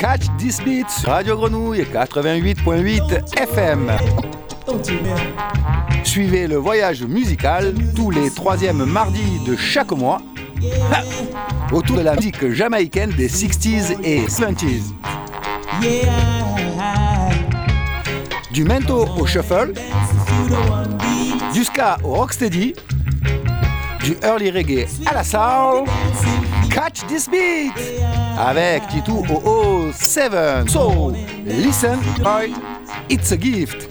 catch this beats. Radio Grenouille 88.8 FM. Suivez le voyage musical tous les troisièmes mardis de chaque mois autour de la musique jamaïcaine des 60s et 70s. Du mento au shuffle, du ska au rocksteady, du early reggae à la soul. Catch this beat avec Titou OO 7. So, listen, boy, it's a gift.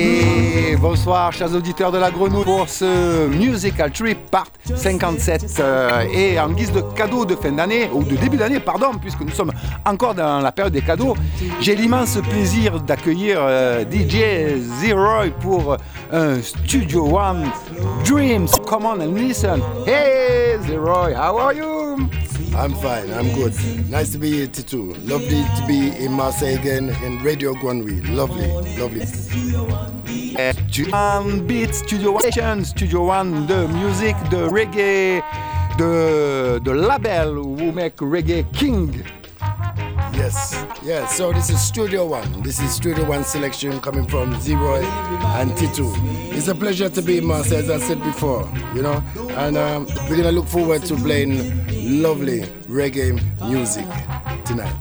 Et bonsoir chers auditeurs de la Grenouille. Pour ce Musical Trip Part 57 euh, et en guise de cadeau de fin d'année ou de début d'année pardon puisque nous sommes encore dans la période des cadeaux j'ai l'immense plaisir d'accueillir euh, DJ Zeroy pour un Studio One Dreams. Come on and listen. Hey Zeroy how are you? I'm fine, I'm good. Nice to be here too. Lovely to be in Marseille again in Radio Guanwi. Lovely, lovely. Studio One Beat, Studio One Station, Studio One, the music, the reggae, the, the label who make reggae king. Yes, yes. So this is Studio One. This is Studio One selection coming from Zeroy and Titu. It's a pleasure to be in Marseille, as I said before, you know. And um, we're gonna look forward to playing lovely reggae music tonight.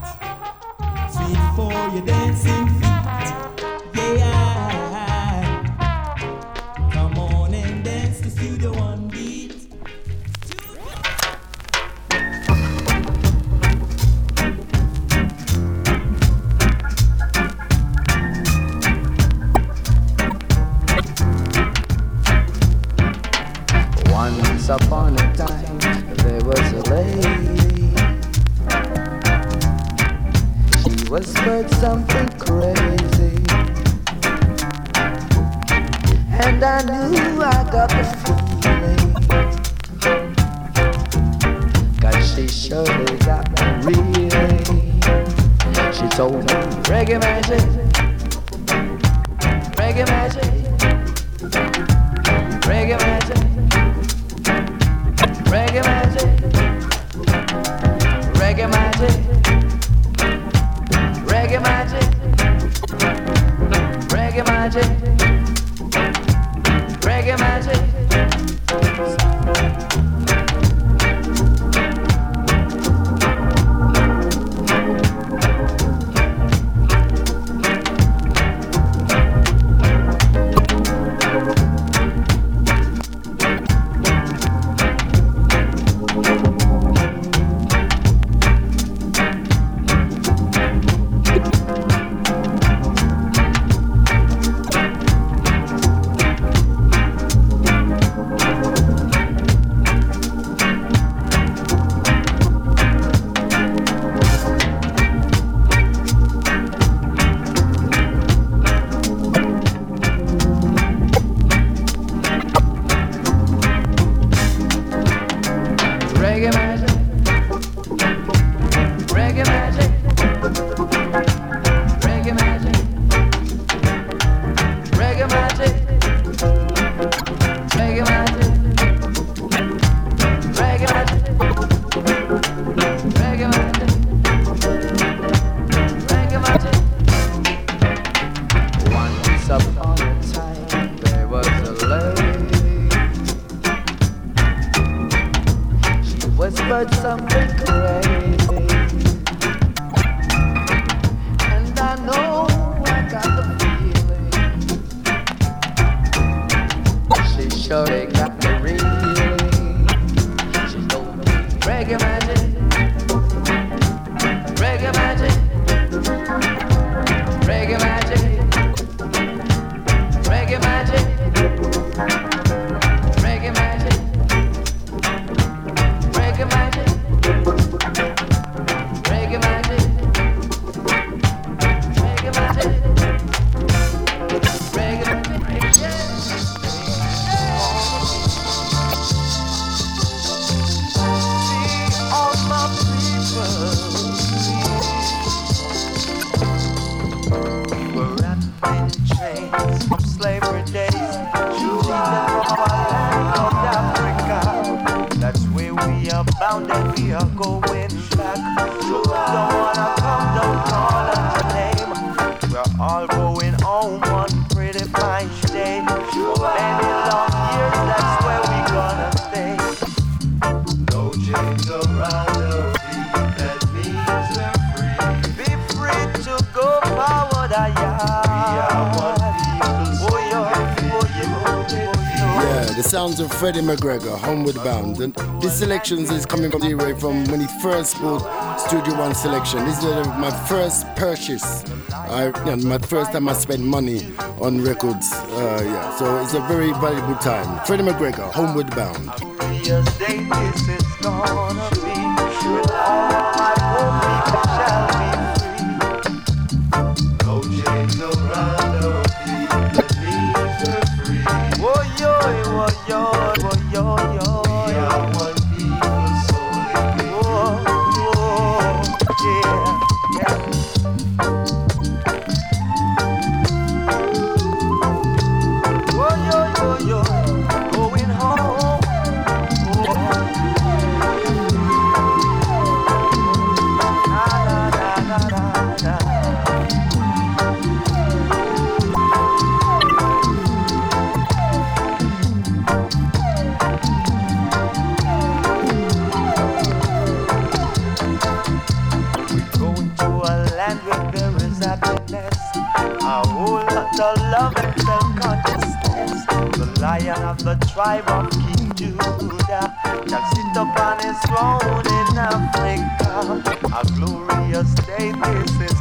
Sounds of Freddie McGregor, Homeward Bound. And this selection is coming from D-Ray from when he first bought Studio One selection. This is my first purchase. I, my first time I spent money on records. Uh, yeah, so it's a very valuable time. Freddie McGregor, Homeward Bound. Tribe of King Judah shall sit upon his throne in Africa. A glorious day this is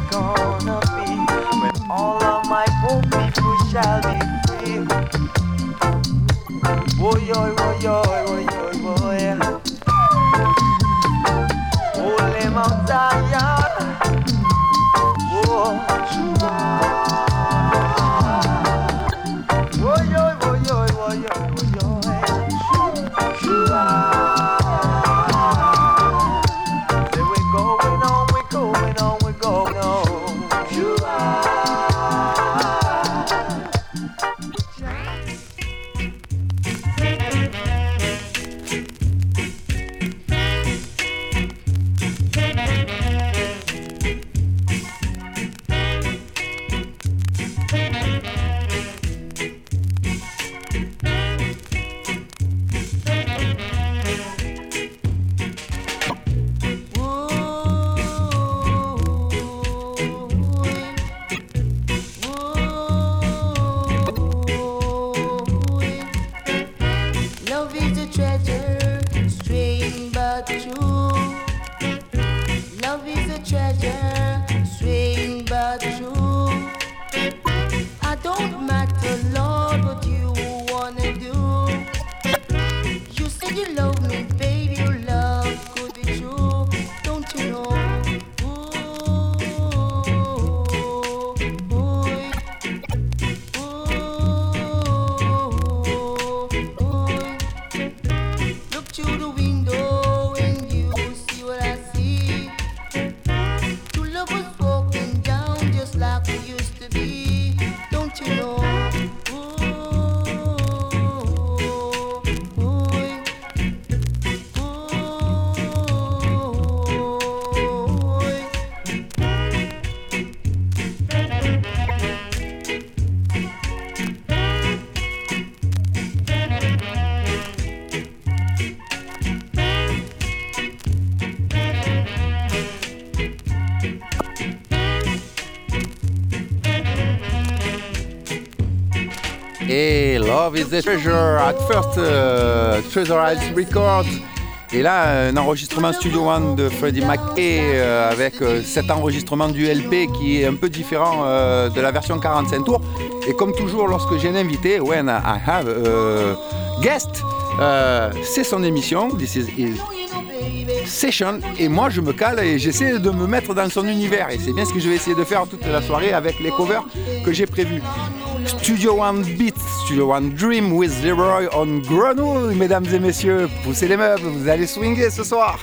Love is Treasure at First uh, Treasure Eyes Records. Et là, un enregistrement Studio One de Freddie McKay euh, avec euh, cet enregistrement du LP qui est un peu différent euh, de la version 45 tours. Et comme toujours, lorsque j'ai un invité, when I have a guest, c'est son émission, This is his session. Et moi, je me cale et j'essaie de me mettre dans son univers. Et c'est bien ce que je vais essayer de faire toute la soirée avec les covers que j'ai prévus. Studio One Beat, Studio One Dream with Leroy on Grenouille, mesdames et messieurs. Poussez les meubles, vous allez swinguer ce soir.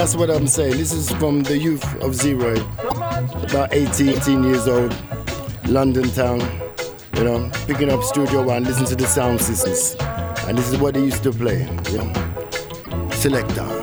that's what I'm saying. This is from the youth of Zero, about 18, 18 years old, London town, you know, picking up Studio One, listen to the sound systems. And this is what they used to play, you know. Selector.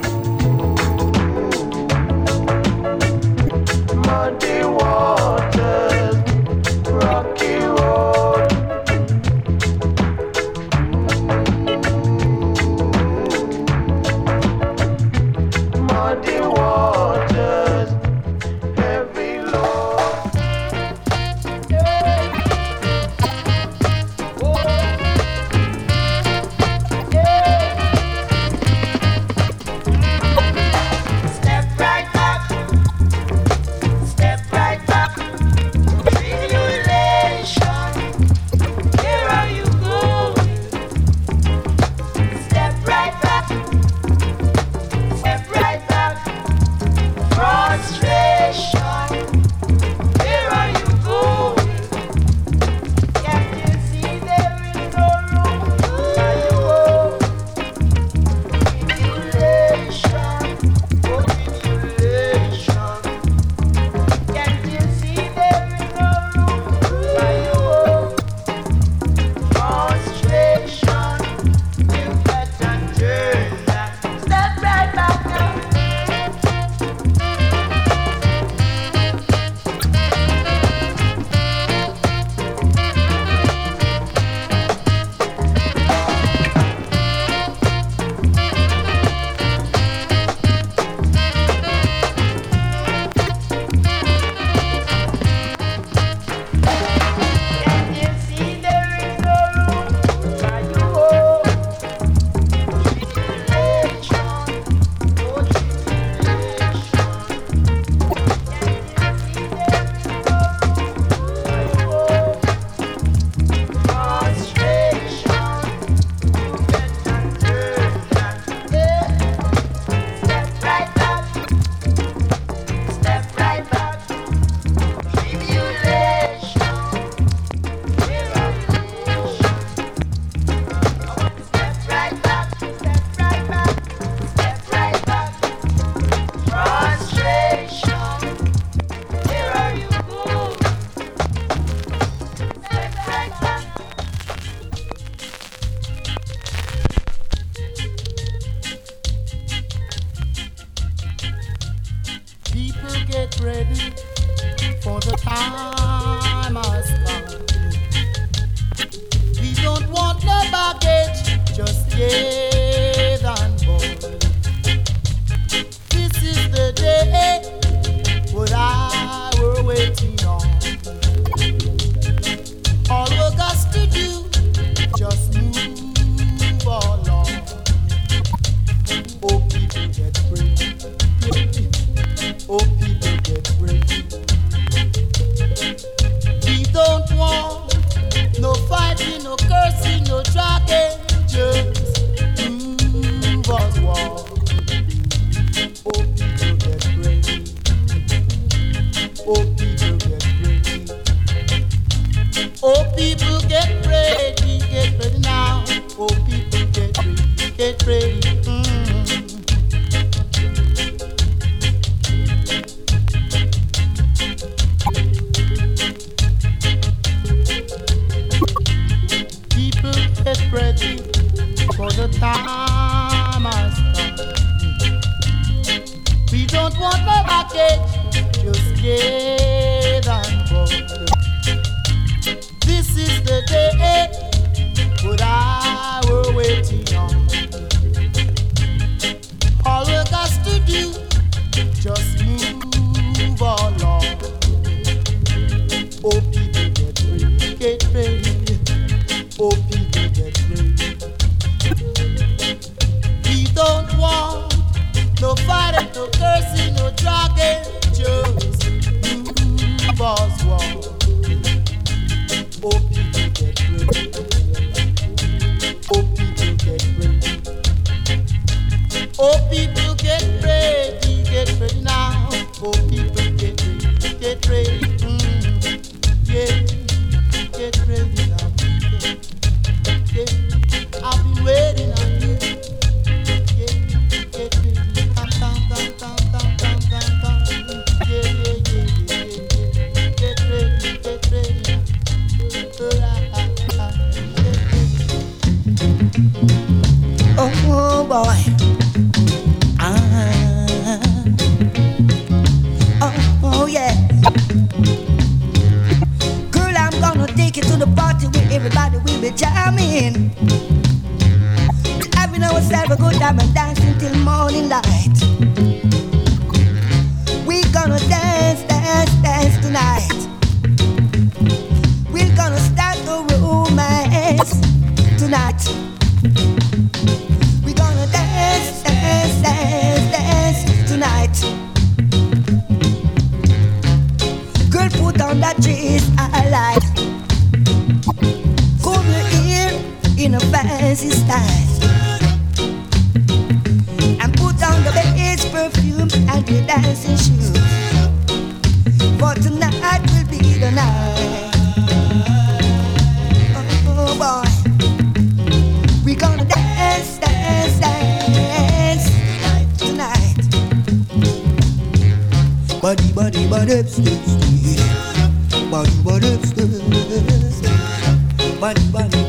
Ba-do-ba-do-ba-do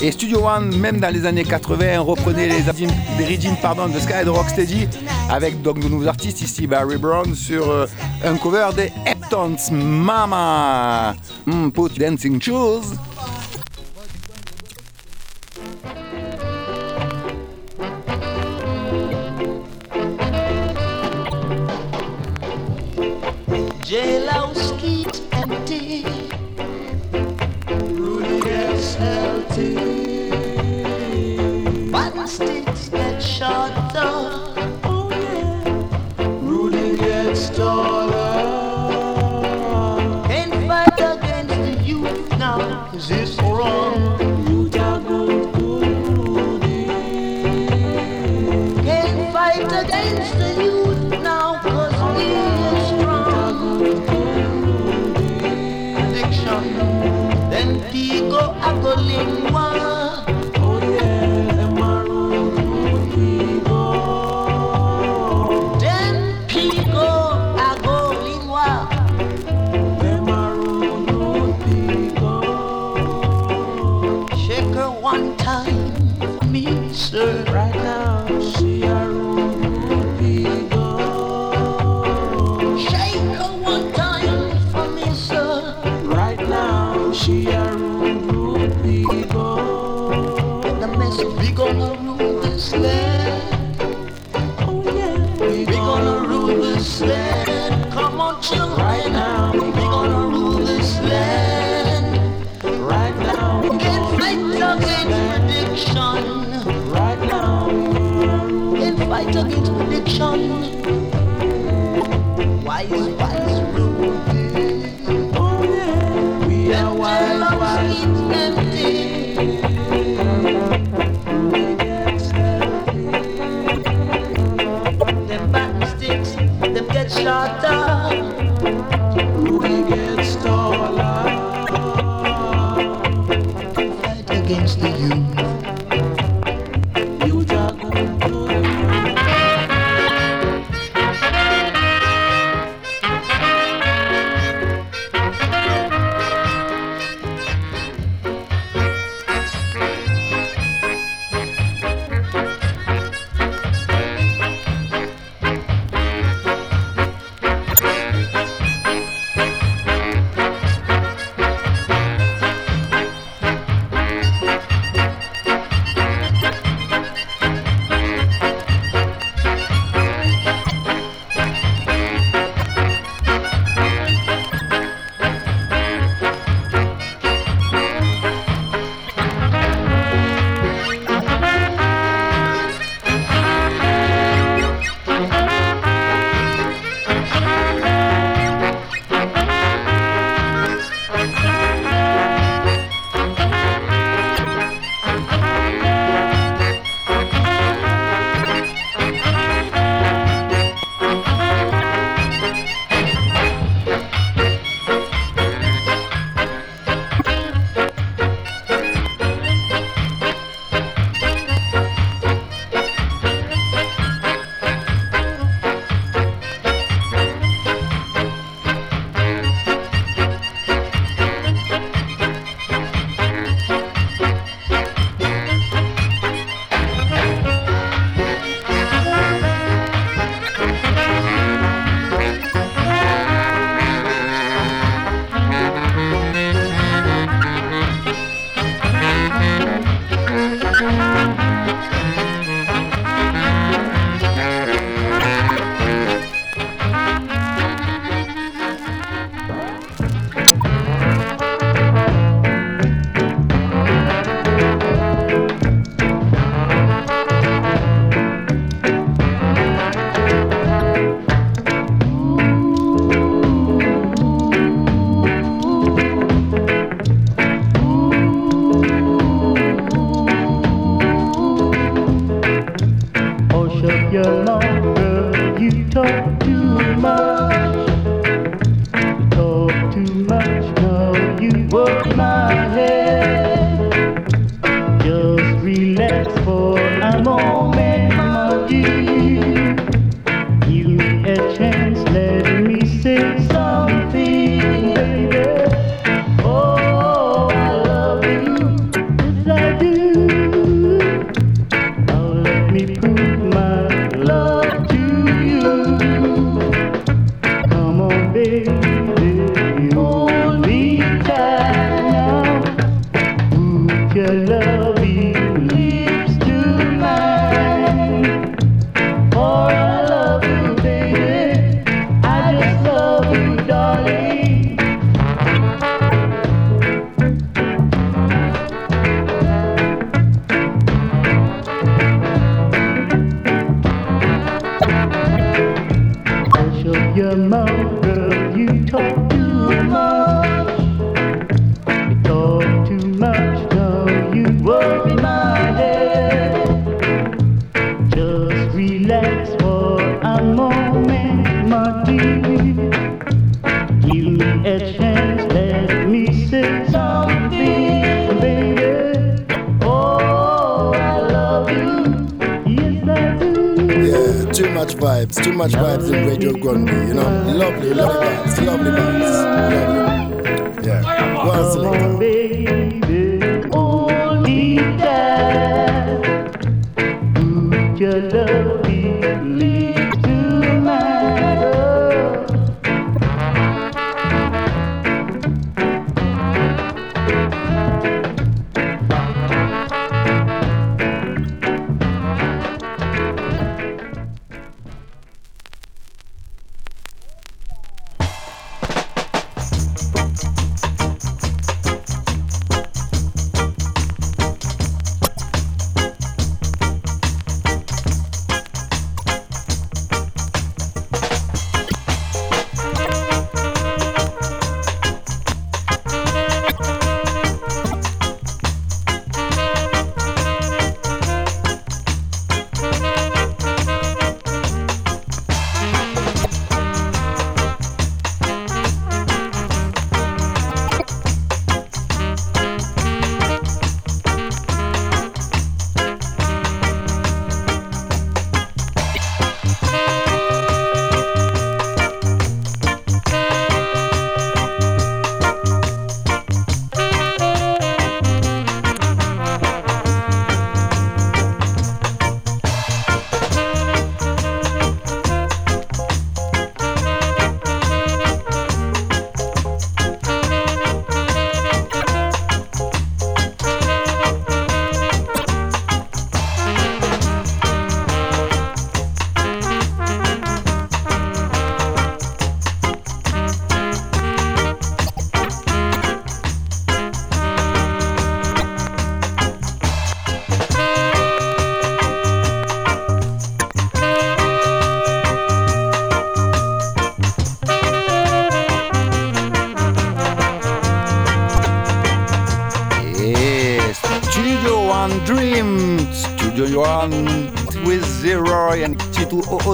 Et Studio One, même dans les années 80, reprenait les origines de Sky de Rocksteady avec donc de nouveaux artistes ici, Barry Brown sur euh, un cover des Heptons Mama. Mm, put dancing shoes.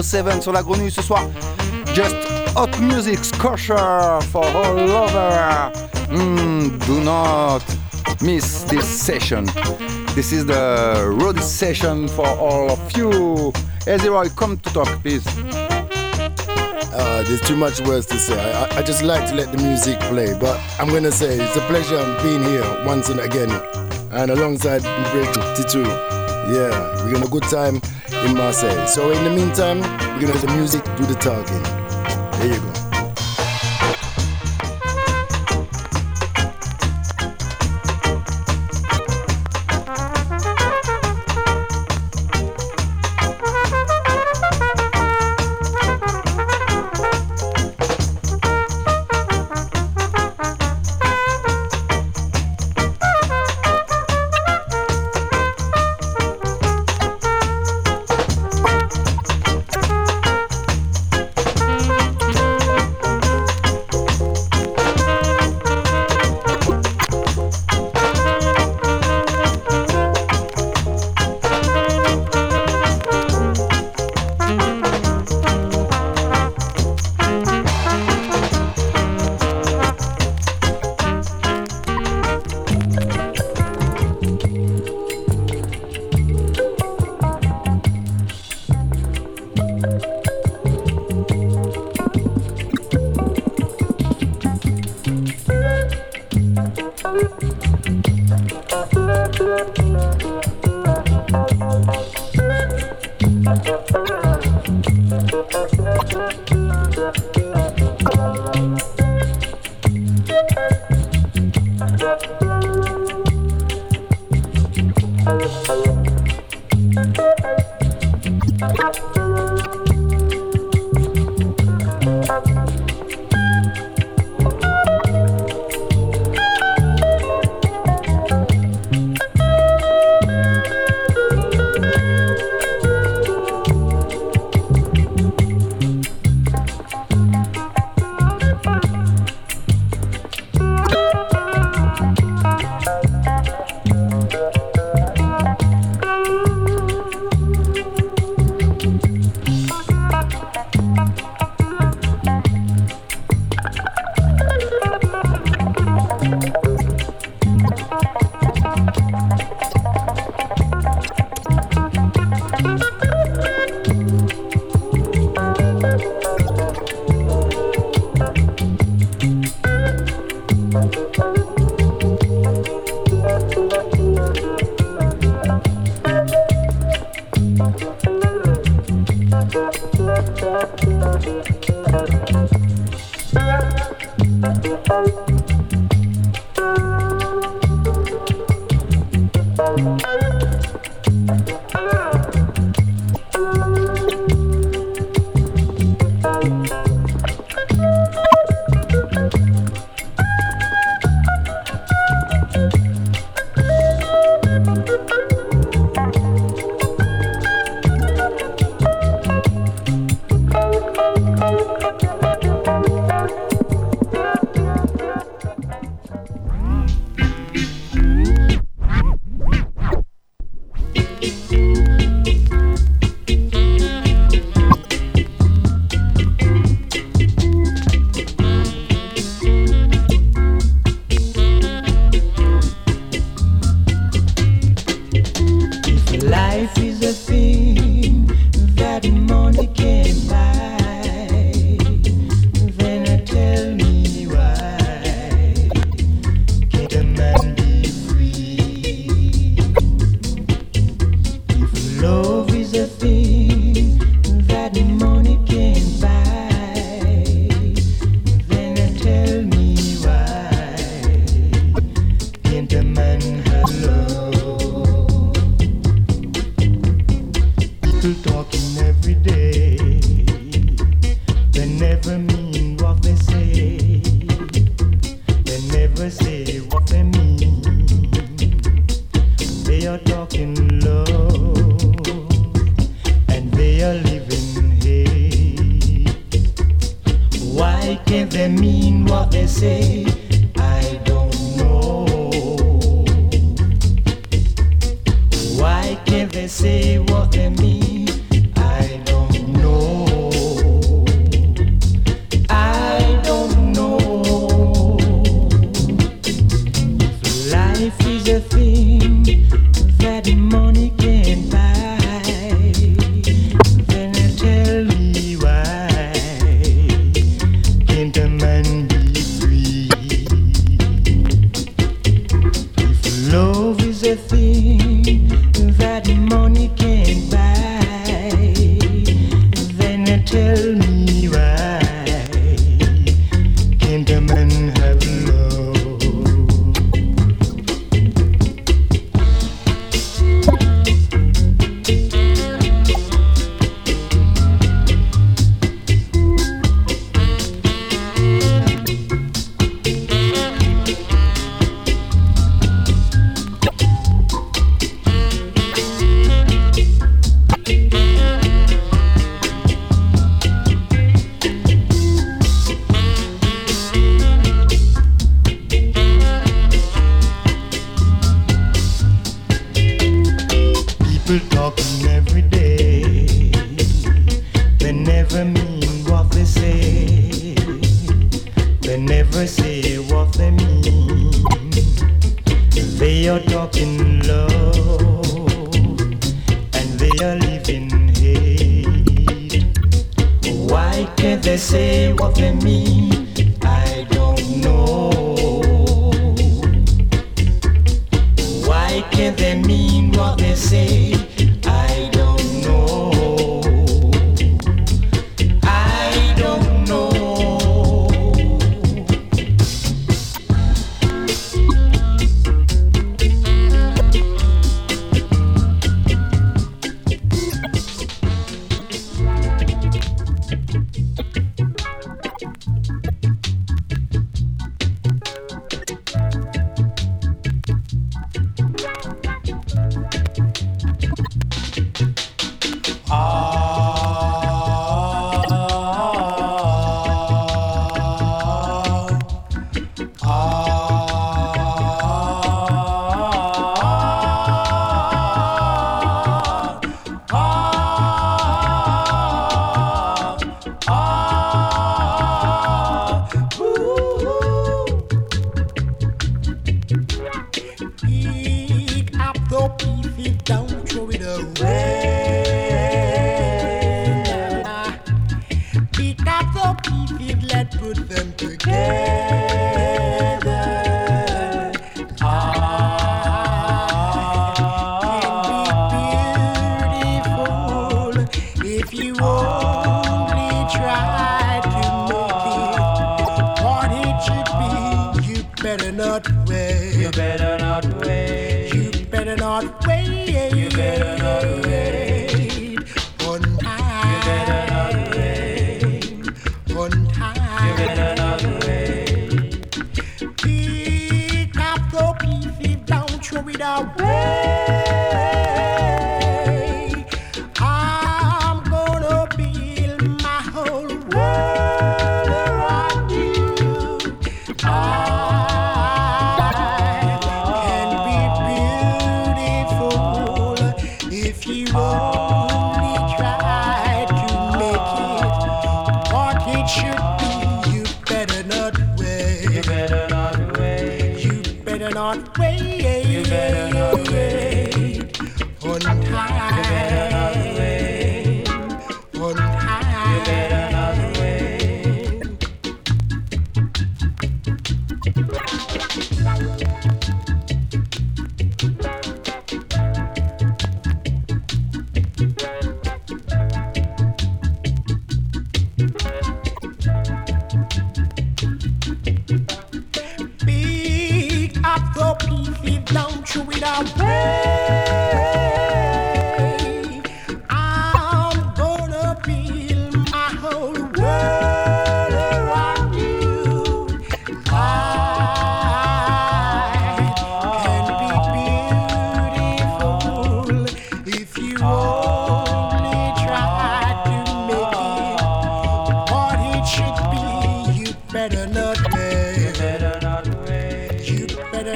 T2007 sur la grenouille ce soir. Just hot music, kosher for all over. Mm, do not miss this session. This is the road session for all of you. Zero, come to talk, please. Uh, there's too much words to say. I, I just like to let the music play, but I'm gonna say it's a pleasure being here once and again, and alongside Break Titu. Yeah, we're gonna have a good time in Marseille. So in the meantime, we're gonna let the music do the talking. There you go.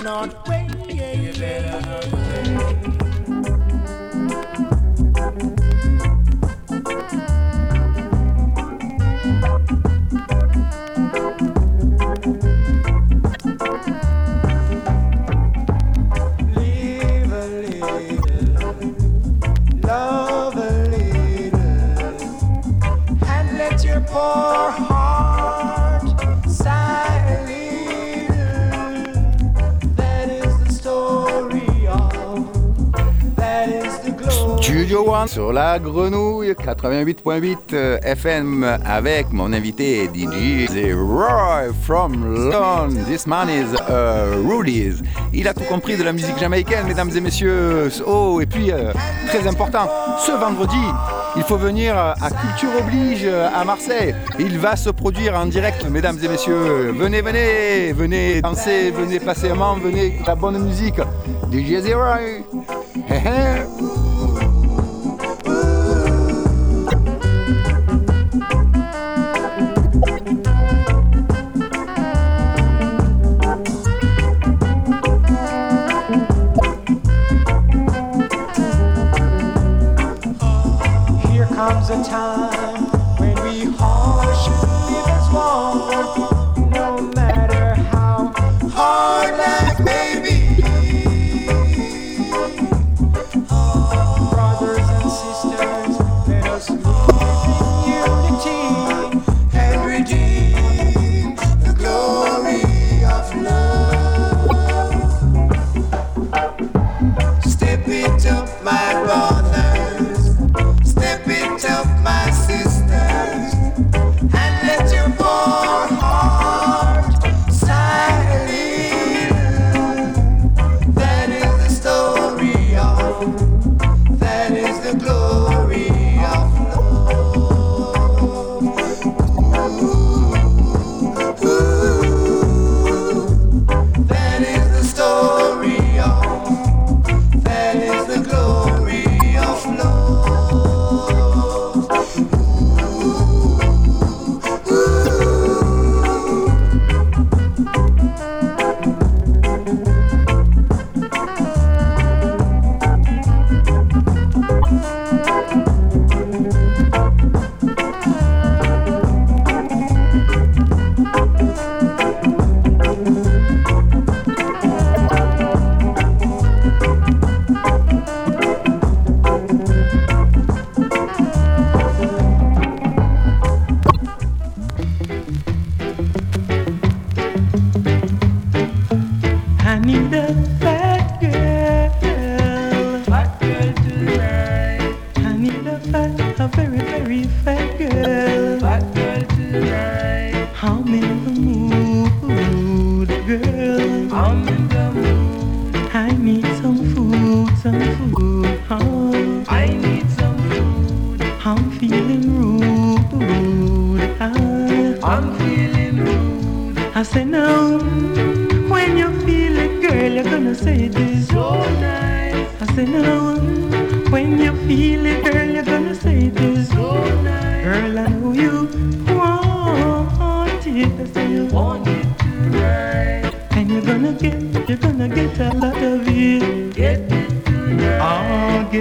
cannot wait. la grenouille 88.8 euh, FM avec mon invité DJ Roy from London. This man is uh, Rudy's. Il a tout compris de la musique jamaïcaine, mesdames et messieurs. Oh, et puis, euh, très important, ce vendredi, il faut venir euh, à Culture Oblige à Marseille. Il va se produire en direct, mesdames et messieurs. Venez, venez, venez danser, venez passer un moment, venez la bonne musique. DJ Roy.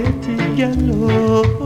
pretty yellow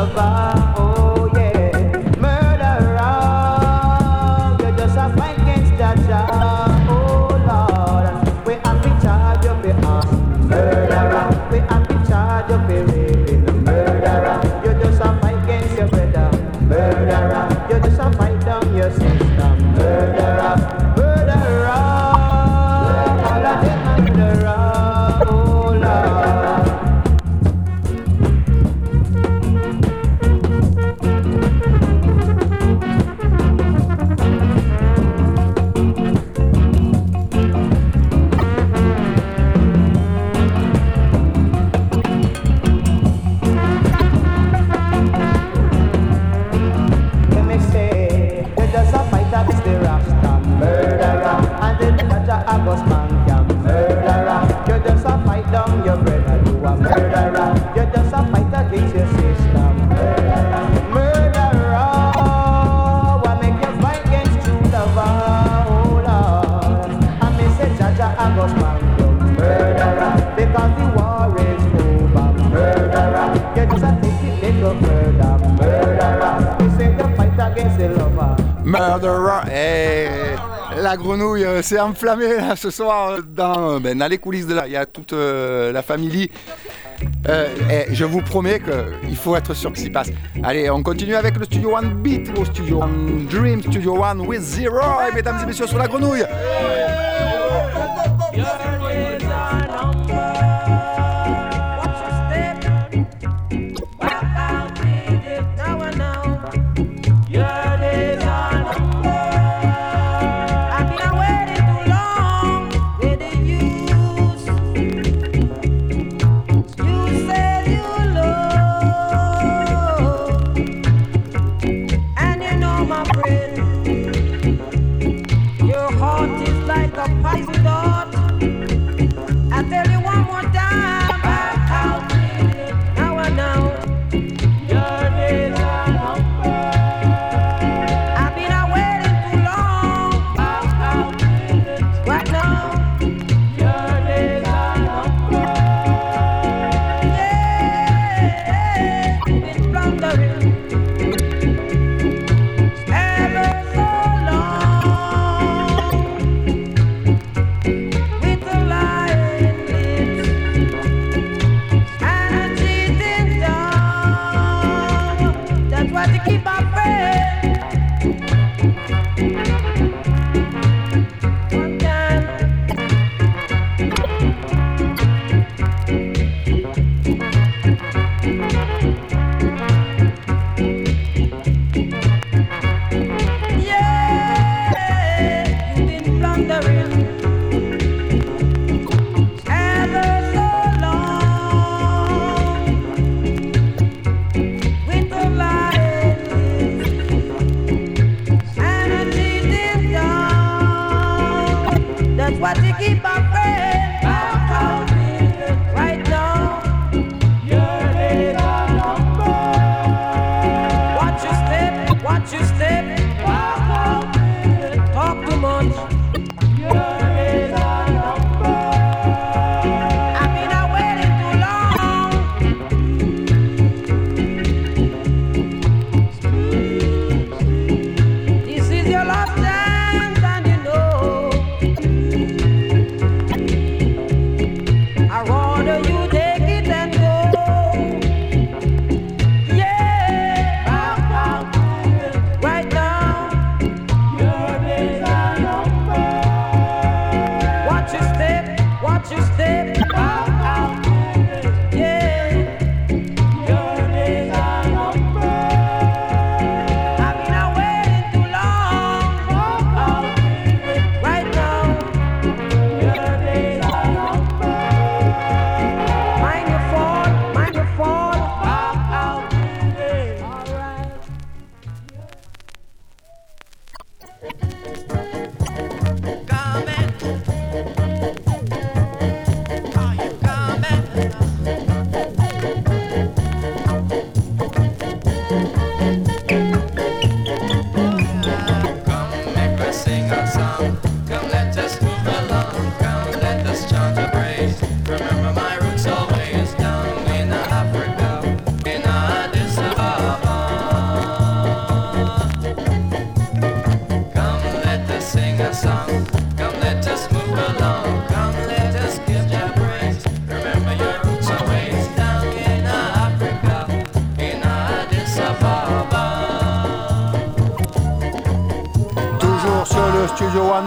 Love. Ce soir euh, dans, euh, ben, dans les coulisses de là. Il y a toute euh, la famille. Et je vous promets qu'il faut être sûr que s'y passe. Allez, on continue avec le Studio One Beat au Studio One Dream, Studio One with Zero, et mesdames et messieurs, sur la grenouille.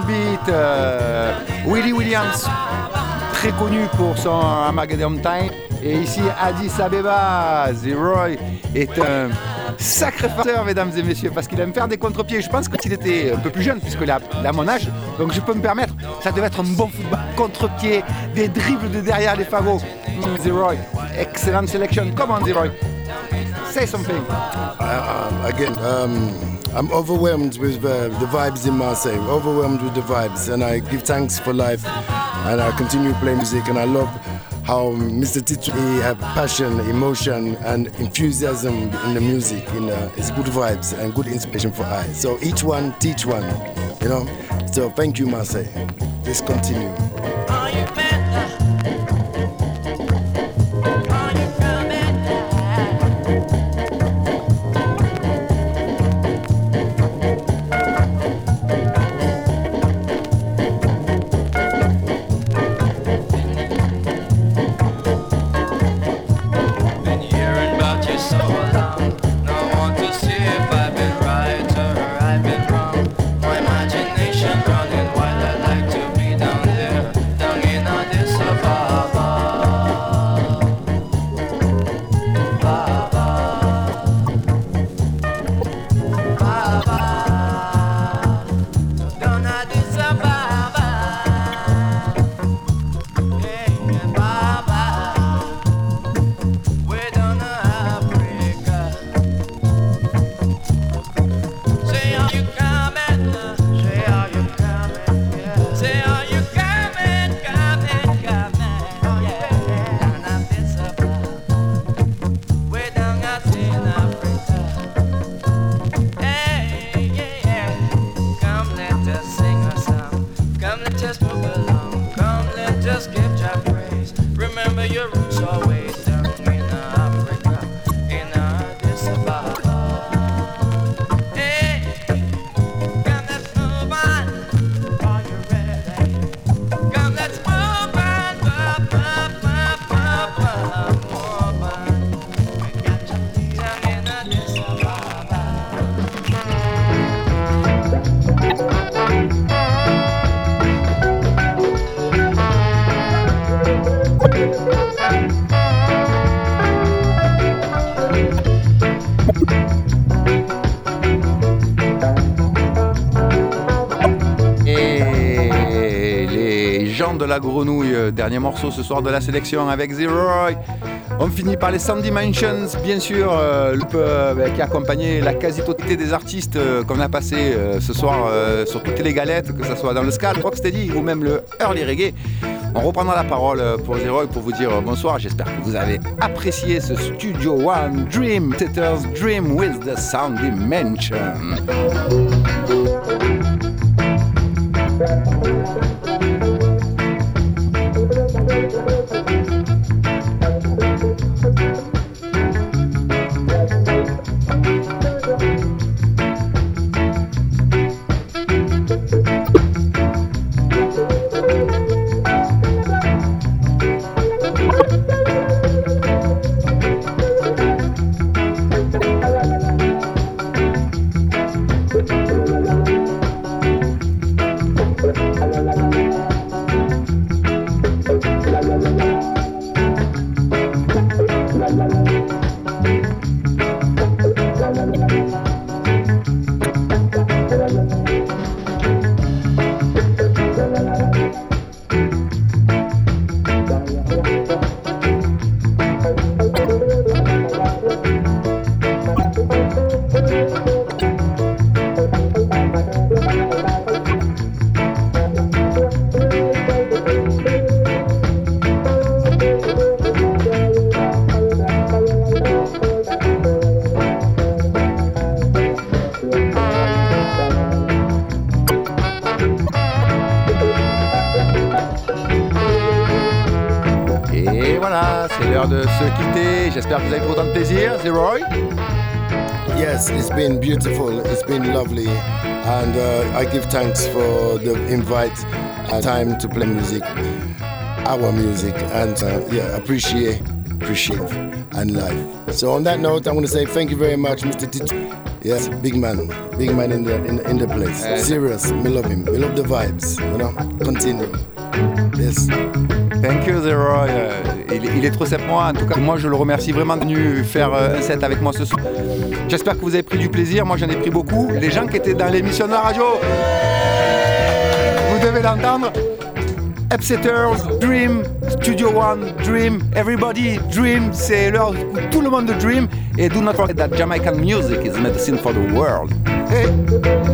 Beat, euh, Willie Williams, très connu pour son Armageddon Time. Et ici, Addis Abeba, Zeroy est un sacré facteur, mesdames et messieurs, parce qu'il aime faire des contre-pieds. Je pense que s'il était un peu plus jeune, puisqu'il a, a mon âge, donc je peux me permettre, ça devait être un bon football. Contre-pied, des dribbles de derrière les fagots. Mm, Zeroy, excellente sélection. Comment Zeroy Say something. uh, again, um, I'm overwhelmed with uh, the vibes in Marseille, overwhelmed with the vibes, and I give thanks for life, and I continue playing music, and I love how Mr. Tito he have passion, emotion, and enthusiasm in the music. In uh, it's good vibes and good inspiration for I. So each one teach one, you know. So thank you, Marseille. Let's continue. La grenouille, dernier morceau ce soir de la sélection avec Zeroy. On finit par les Sound Dimensions, bien sûr, euh, groupe, euh, qui a accompagné la quasi-totalité des artistes euh, qu'on a passé euh, ce soir sur toutes les galettes, que ce soit dans le le rocksteady ou même le early reggae. On reprendra la parole pour Zeroy pour vous dire bonsoir. J'espère que vous avez apprécié ce Studio One Dream, Tether's Dream with the Sound Dimension. Been beautiful. It's been lovely, and uh, I give thanks for the invite and time to play music, our music, and uh, yeah, appreciate, appreciate, and life. So on that note, I want to say thank you very much, Mr. Tito. Yes, big man, big man in the in, in the place. Eh. Serious, we love him. We love the vibes. You know, continue. Yes. Thank you, Zeroy. Euh, il, il est trop sympa moi. En tout cas, moi, je le remercie vraiment de venir faire euh, un set avec moi ce soir. J'espère que vous avez pris du plaisir. Moi, j'en ai pris beaucoup. Les gens qui étaient dans l'émission de la radio, vous devez l'entendre. Upsetters, Dream, Studio One, Dream, Everybody, Dream. C'est l'heure où tout le monde dream. Et do not forget that Jamaican music is medicine for the world. Hey.